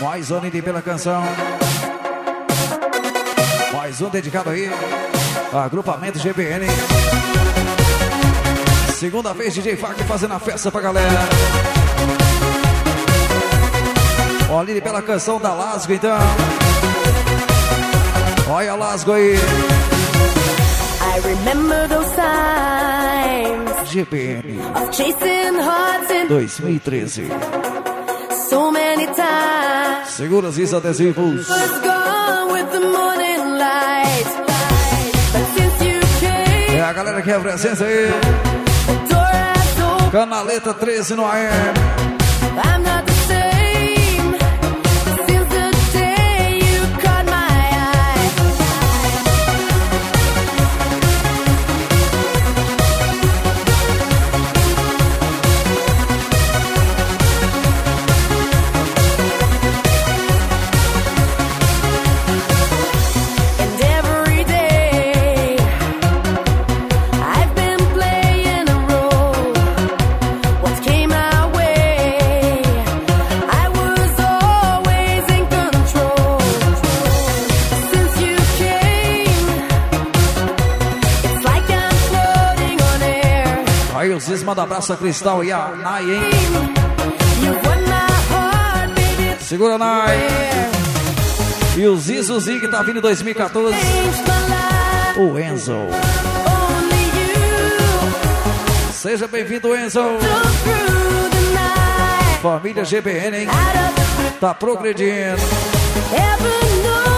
Mais um Nini pela canção. Mais um dedicado aí. Agrupamento GBN. Segunda vez DJ Fac fazendo a festa pra galera. Ó, Lili pela canção da Lasgo então. Olha a Lasgo aí. I remember those times in 2013. so many times. Segura esses adesivos. É a galera que é a presença aí. Canaleta 13 no AM. Aí o Zis manda abraço a Cristal e a Nai, hein? Segura, Nai. E o Ziz, o Zig tá vindo em 2014. changed my life, O Enzo. Seja bem-vindo, Enzo. Família GBN, hein? Tá progredindo. heaven